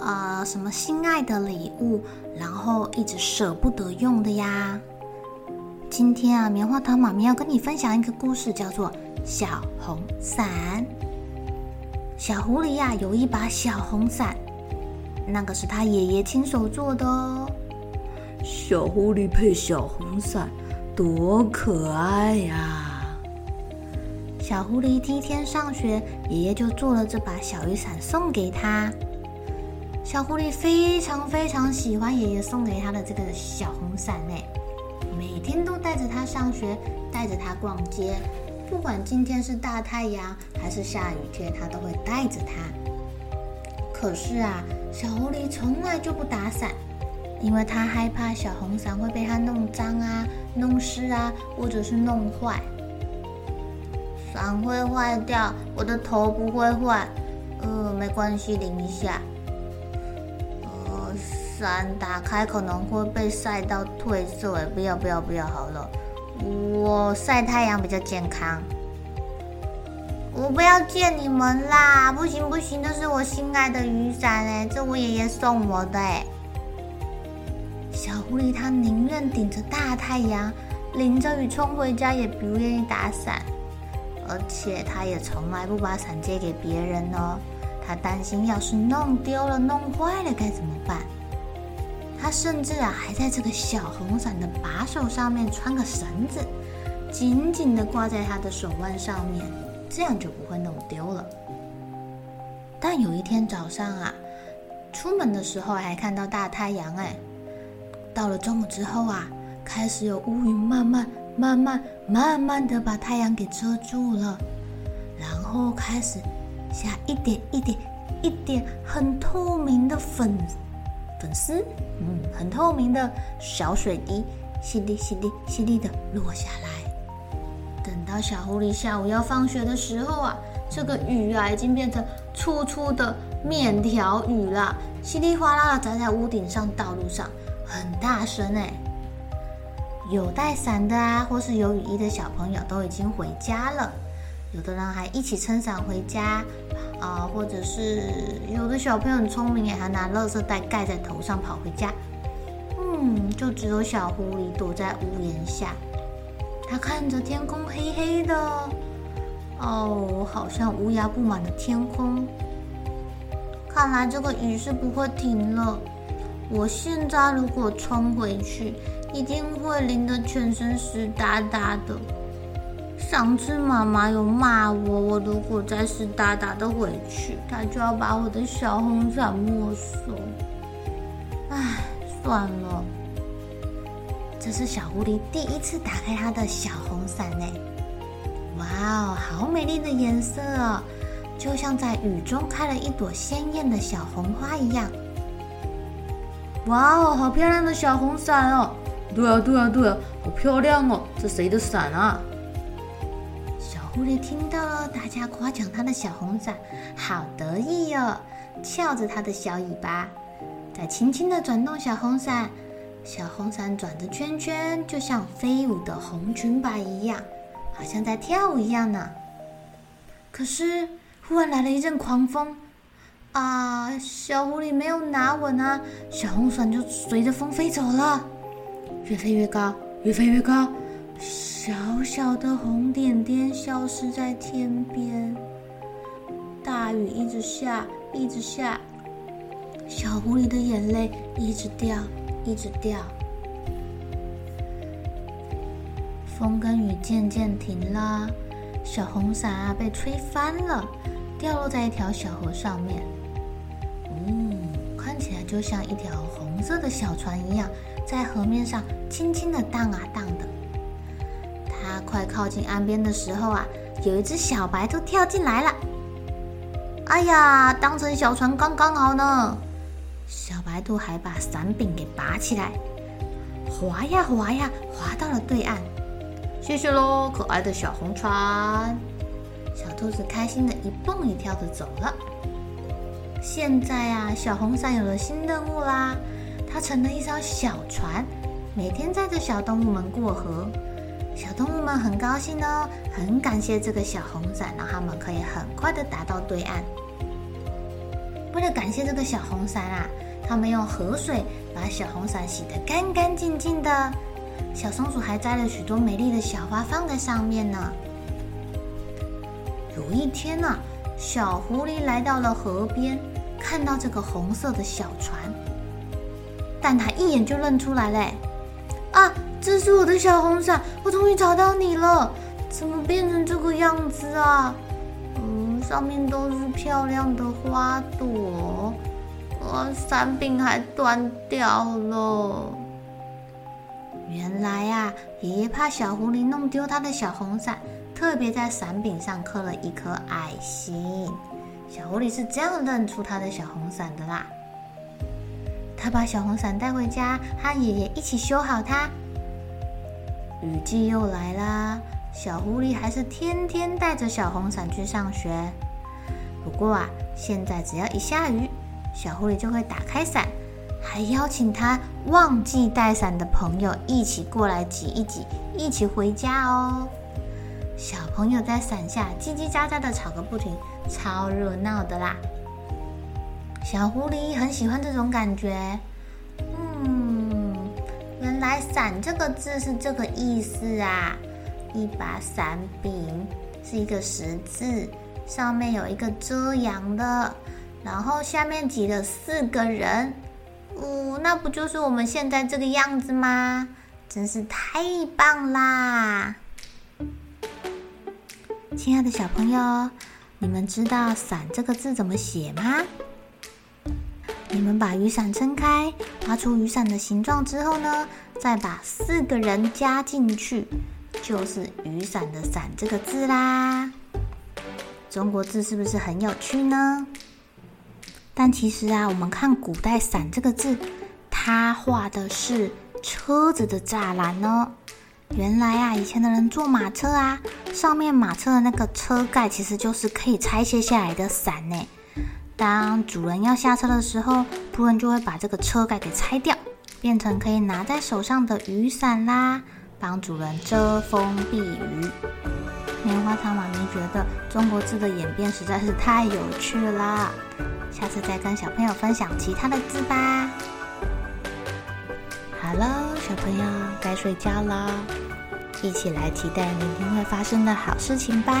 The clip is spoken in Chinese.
呃，什么心爱的礼物，然后一直舍不得用的呀？今天啊，棉花糖妈咪要跟你分享一个故事，叫做《小红伞》。小狐狸呀，有一把小红伞，那个是他爷爷亲手做的哦。小狐狸配小红伞，多可爱呀！小狐狸第一天上学，爷爷就做了这把小雨伞送给他。小狐狸非常非常喜欢爷爷送给他的这个小红伞呢，每天都带着它上学，带着它逛街，不管今天是大太阳还是下雨天，他都会带着它。可是啊，小狐狸从来就不打伞，因为他害怕小红伞会被它弄脏啊、弄湿啊，或者是弄坏。伞会坏掉，我的头不会坏，呃，没关系，淋一下。伞打开可能会被晒到褪色，哎，不要不要不要，好了，我晒太阳比较健康。我不要见你们啦，不行不行，这是我心爱的雨伞哎，这我爷爷送我的哎。小狐狸它宁愿顶着大太阳，淋着雨冲回家，也不愿意打伞，而且它也从来不把伞借给别人哦，它担心要是弄丢了、弄坏了该怎么办？他甚至啊，还在这个小红伞的把手上面穿个绳子，紧紧地挂在他的手腕上面，这样就不会弄丢了。但有一天早上啊，出门的时候还看到大太阳哎，到了中午之后啊，开始有乌云慢慢、慢慢、慢慢地把太阳给遮住了，然后开始下一点一点、一点很透明的粉。粉丝，嗯，很透明的小水滴，淅沥淅沥淅沥的落下来。等到小狐狸下午要放学的时候啊，这个雨啊已经变成粗粗的面条雨了，稀里哗啦的砸在屋顶上、道路上，很大声哎。有带伞的啊，或是有雨衣的小朋友都已经回家了，有的人还一起撑伞回家。啊，或者是有的小朋友很聪明，还拿垃圾袋盖在头上跑回家。嗯，就只有小狐狸躲在屋檐下，他看着天空黑黑的，哦，好像乌鸦布满的天空。看来这个雨是不会停了。我现在如果冲回去，一定会淋得全身湿哒哒的。上次妈妈有骂我，我如果再湿哒哒的回去，她就要把我的小红伞没收。唉，算了。这是小狐狸第一次打开它的小红伞呢。哇哦，好美丽的颜色哦，就像在雨中开了一朵鲜艳的小红花一样。哇哦，好漂亮的小红伞哦！对啊，对啊，对啊，好漂亮哦！这谁的伞啊？狐狸听到了大家夸奖它的小红伞，好得意哟、哦，翘着它的小尾巴，再轻轻地转动小红伞，小红伞转着圈圈，就像飞舞的红裙摆一样，好像在跳舞一样呢。可是忽然来了一阵狂风，啊，小狐狸没有拿稳啊，小红伞就随着风飞走了，越飞越高，越飞越高。小小的红点点消失在天边，大雨一直下，一直下。小狐狸的眼泪一直掉，一直掉。风跟雨渐渐停了，小红伞啊被吹翻了，掉落在一条小河上面。嗯，看起来就像一条红色的小船一样，在河面上轻轻的荡啊荡的。快靠近岸边的时候啊，有一只小白兔跳进来了。哎呀，当成小船刚刚好呢。小白兔还把伞柄给拔起来，划呀划呀，划到了对岸。谢谢喽，可爱的小红船。小兔子开心的一蹦一跳的走了。现在啊，小红伞有了新任务啦，它成了一艘小船，每天载着小动物们过河。小动物们很高兴哦，很感谢这个小红伞，让他们可以很快的达到对岸。为了感谢这个小红伞啊，他们用河水把小红伞洗得干干净净的。小松鼠还摘了许多美丽的小花放在上面呢。有一天啊，小狐狸来到了河边，看到这个红色的小船，但他一眼就认出来嘞！啊，这是我的小红伞，我终于找到你了！怎么变成这个样子啊？嗯，上面都是漂亮的花朵，啊，伞柄还断掉了。原来呀，爷爷怕小狐狸弄丢他的小红伞，特别在伞柄上刻了一颗爱心。小狐狸是这样认出他的小红伞的啦。他把小红伞带回家，和爷爷一起修好它。雨季又来啦，小狐狸还是天天带着小红伞去上学。不过啊，现在只要一下雨，小狐狸就会打开伞。还邀请他忘记带伞的朋友一起过来挤一挤，一起回家哦。小朋友在伞下叽叽喳喳的吵个不停，超热闹的啦。小狐狸很喜欢这种感觉。来“伞”这个字是这个意思啊！一把伞柄是一个十字，上面有一个遮阳的，然后下面挤了四个人。哦，那不就是我们现在这个样子吗？真是太棒啦！亲爱的小朋友，你们知道“伞”这个字怎么写吗？你们把雨伞撑开，画出雨伞的形状之后呢，再把四个人加进去，就是雨伞的“伞”这个字啦。中国字是不是很有趣呢？但其实啊，我们看古代“伞”这个字，它画的是车子的栅栏呢。原来啊，以前的人坐马车啊，上面马车的那个车盖其实就是可以拆卸下来的伞呢。当主人要下车的时候，仆人就会把这个车盖给拆掉，变成可以拿在手上的雨伞啦，帮主人遮风避雨。棉花糖妈咪觉得中国字的演变实在是太有趣啦。下次再跟小朋友分享其他的字吧。好喽，小朋友该睡觉了，一起来期待明天会发生的好事情吧。